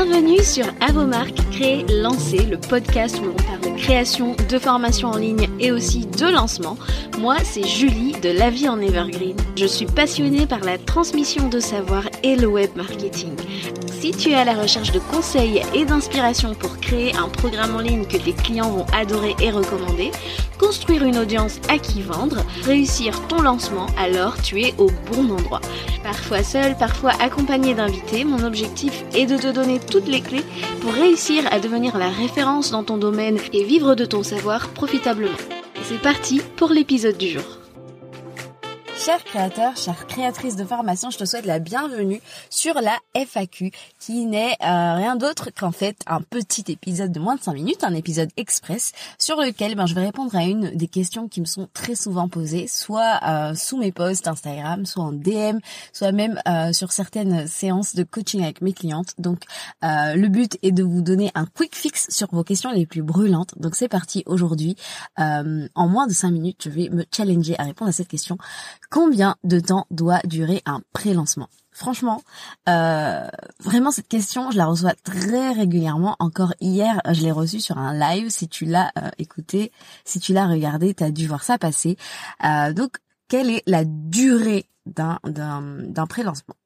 Bienvenue sur À vos marques, créer, lancer, le podcast où l'on parle de création, de formation en ligne et aussi de lancement. Moi, c'est Julie de La Vie en Evergreen. Je suis passionnée par la transmission de savoir et le web marketing. Si tu es à la recherche de conseils et d'inspiration pour créer un programme en ligne que tes clients vont adorer et recommander, construire une audience à qui vendre, réussir ton lancement, alors tu es au bon endroit. Parfois seul, parfois accompagné d'invités, mon objectif est de te donner toutes les clés pour réussir à devenir la référence dans ton domaine et vivre de ton savoir profitablement. C'est parti pour l'épisode du jour. Chers créateurs, chères créatrices de formation, je te souhaite la bienvenue sur la FAQ qui n'est euh, rien d'autre qu'en fait un petit épisode de moins de 5 minutes, un épisode express sur lequel ben, je vais répondre à une des questions qui me sont très souvent posées, soit euh, sous mes posts Instagram, soit en DM, soit même euh, sur certaines séances de coaching avec mes clientes. Donc le but est de vous donner un quick fix sur vos questions les plus brûlantes. Donc c'est parti aujourd'hui. en moins de 5 minutes, je vais me challenger à répondre à cette question combien de temps doit durer un pré-lancement? Franchement, euh, vraiment cette question, je la reçois très régulièrement. Encore hier, je l'ai reçue sur un live. Si tu l'as euh, écouté, si tu l'as regardé, tu as dû voir ça passer. Euh, donc, quelle est la durée d'un d'un pré-lancement?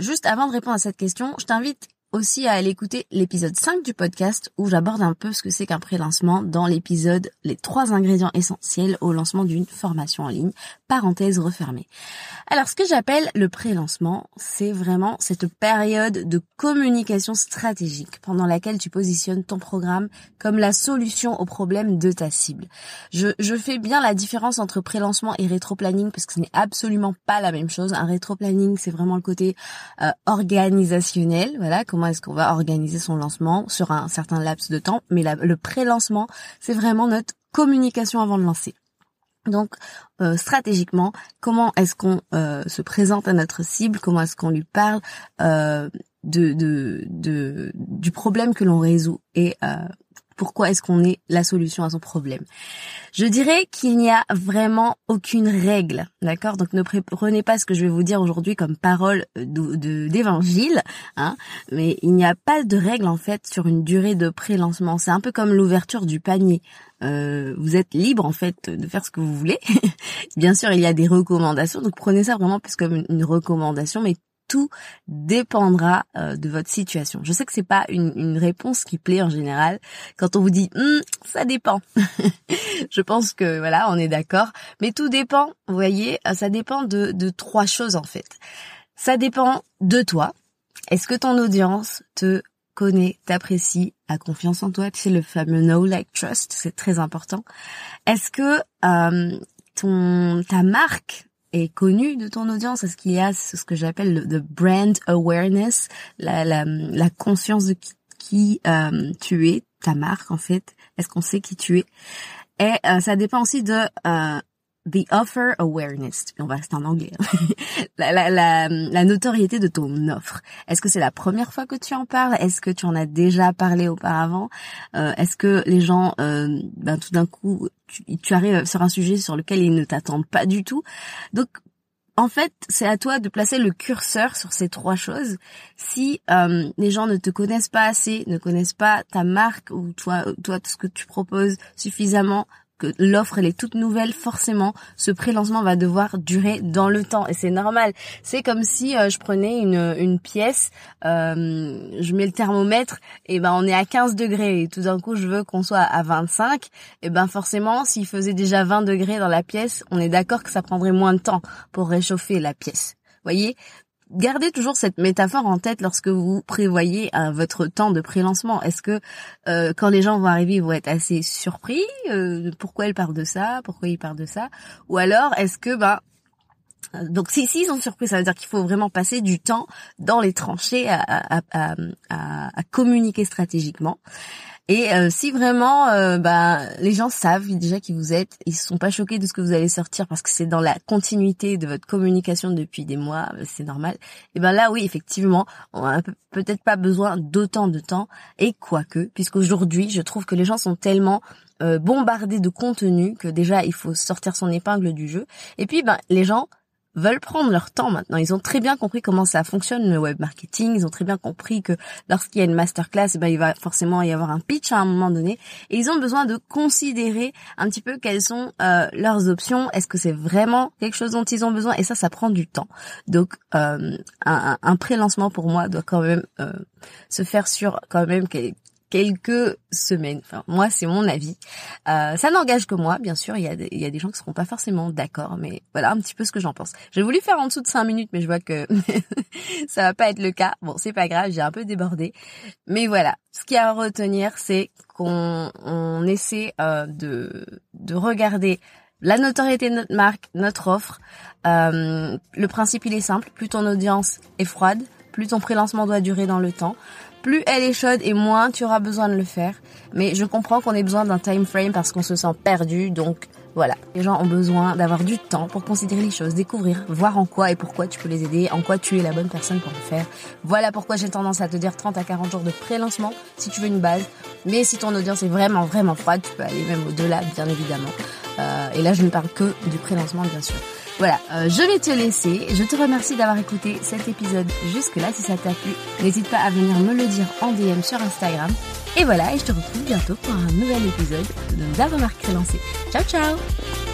Juste avant de répondre à cette question, je t'invite aussi à aller écouter l'épisode 5 du podcast où j'aborde un peu ce que c'est qu'un pré-lancement dans l'épisode les trois ingrédients essentiels au lancement d'une formation en ligne, parenthèse refermée. Alors ce que j'appelle le pré-lancement, c'est vraiment cette période de communication stratégique pendant laquelle tu positionnes ton programme comme la solution au problème de ta cible. Je, je fais bien la différence entre pré-lancement et rétro-planning parce que ce n'est absolument pas la même chose. Un rétro-planning, c'est vraiment le côté euh, organisationnel, voilà, est-ce qu'on va organiser son lancement sur un certain laps de temps. Mais le pré-lancement, c'est vraiment notre communication avant de lancer. Donc euh, stratégiquement, comment est-ce qu'on euh, se présente à notre cible, comment est-ce qu'on lui parle euh, du problème que l'on résout? Et pourquoi est-ce qu'on est la solution à son problème. Je dirais qu'il n'y a vraiment aucune règle, d'accord? Donc ne prenez pas ce que je vais vous dire aujourd'hui comme parole d'évangile, hein mais il n'y a pas de règle en fait sur une durée de pré-lancement. C'est un peu comme l'ouverture du panier. Euh, vous êtes libre en fait de faire ce que vous voulez. Bien sûr, il y a des recommandations, donc prenez ça vraiment plus comme une recommandation, mais tout dépendra euh, de votre situation. Je sais que c'est pas une, réponse qui plaît en général quand on vous dit hum, ça dépend. je pense que voilà, on est d'accord, mais tout dépend. Vous voyez, euh, ça dépend de, de trois choses en fait. Ça dépend de toi. Est-ce que ton audience te connaît, t'apprécie, a confiance en toi? C'est le fameux know, like, trust. C'est très important. Est-ce que euh, ton ta marque est connu de ton audience? Est-ce qu'il y a ce que j'appelle le brand awareness, la, la, la conscience de qui, qui euh, tu es, ta marque en fait? Est-ce qu'on sait qui tu es? Et euh, ça dépend aussi de euh, the offer awareness, on va rester en anglais, la, la, la, la, notoriété de ton offre. Est-ce que c'est la première fois que tu en parles? Est-ce que tu en as déjà parlé auparavant? Euh, Est-ce que les gens, euh, ben, tout d'un coup, tu, tu, arrives sur un sujet sur lequel ils ne t'attendent pas du tout? Donc, en fait, c'est à toi de placer le curseur sur ces trois choses. Si euh, les gens ne te connaissent pas assez, ne connaissent pas ta marque ou toi, toi, tout ce que tu proposes suffisamment, l'offre elle est toute nouvelle, forcément, ce pré-lancement va devoir durer dans le temps et c'est normal. C'est comme si euh, je prenais une, une pièce, euh, je mets le thermomètre et ben on est à 15 degrés et tout d'un coup je veux qu'on soit à 25 et ben forcément s'il faisait déjà 20 degrés dans la pièce, on est d'accord que ça prendrait moins de temps pour réchauffer la pièce. Voyez, gardez toujours cette métaphore en tête lorsque vous prévoyez euh, votre temps de pré-lancement. Est-ce que euh, quand les gens vont arriver, ils vont être assez surpris euh, Pourquoi elle parle de ça Pourquoi il parle de ça? Ou alors est-ce que ben donc si s'ils sont surpris, ça veut dire qu'il faut vraiment passer du temps dans les tranchées à communiquer stratégiquement. Et euh, si vraiment euh, bah, les gens savent déjà qui vous êtes, ils sont pas choqués de ce que vous allez sortir parce que c'est dans la continuité de votre communication depuis des mois, euh, c'est normal. Et ben là oui, effectivement, on a peut-être pas besoin d'autant de temps et quoique puisqu'aujourd'hui, je trouve que les gens sont tellement bombardés de contenu que déjà il faut sortir son épingle du jeu. Et puis ben les gens veulent prendre leur temps maintenant. Ils ont très bien compris comment ça fonctionne le web marketing. Ils ont très bien compris que lorsqu'il y a une masterclass, ben, il va forcément y avoir un pitch à un moment donné. Et ils ont besoin de considérer un petit peu quelles sont euh, leurs options. Est-ce que c'est vraiment quelque chose dont ils ont besoin? Et ça, ça prend du temps. Donc, euh, un, un pré-lancement pour moi doit quand même euh, se faire sur quand même quelques semaines. Moi, c'est mon avis. Euh, ça n'engage que moi, bien sûr. Il y a, des, gens qui seront pas forcément d'accord, mais voilà un petit peu ce que j'en pense. J'ai voulu faire en dessous de cinq minutes, mais je vois que ça va pas être le cas. Bon, c'est pas grave, j'ai un peu débordé, mais voilà. Ce qu'il y a à retenir, c'est qu'on on essaie euh, de de regarder la notoriété de notre marque, notre offre. Euh, le principe, il est simple. Plus ton audience est froide, plus ton pré-lancement doit durer dans le temps plus elle est chaude et moins tu auras besoin de le faire. Mais je comprends qu'on ait besoin d'un time frame parce qu'on se sent perdu. Donc voilà, les gens ont besoin d'avoir du temps pour considérer les choses, découvrir, voir en quoi et pourquoi tu peux les aider, en quoi tu es la bonne personne pour le faire. Voilà pourquoi j'ai tendance à te dire 30 à 40 jours de pré-lancement si tu veux une base. Mais si ton audience est vraiment vraiment froide, tu peux aller même au-delà, bien évidemment. Euh, et là, je ne parle que du pré-lancement, bien sûr. Voilà, euh, je vais te laisser. Je te remercie d'avoir écouté cet épisode jusque-là. Si ça t'a plu, n'hésite pas à venir me le dire en DM sur Instagram. Et voilà, et je te retrouve bientôt pour un nouvel épisode de La Remarque Relancée. Ciao, ciao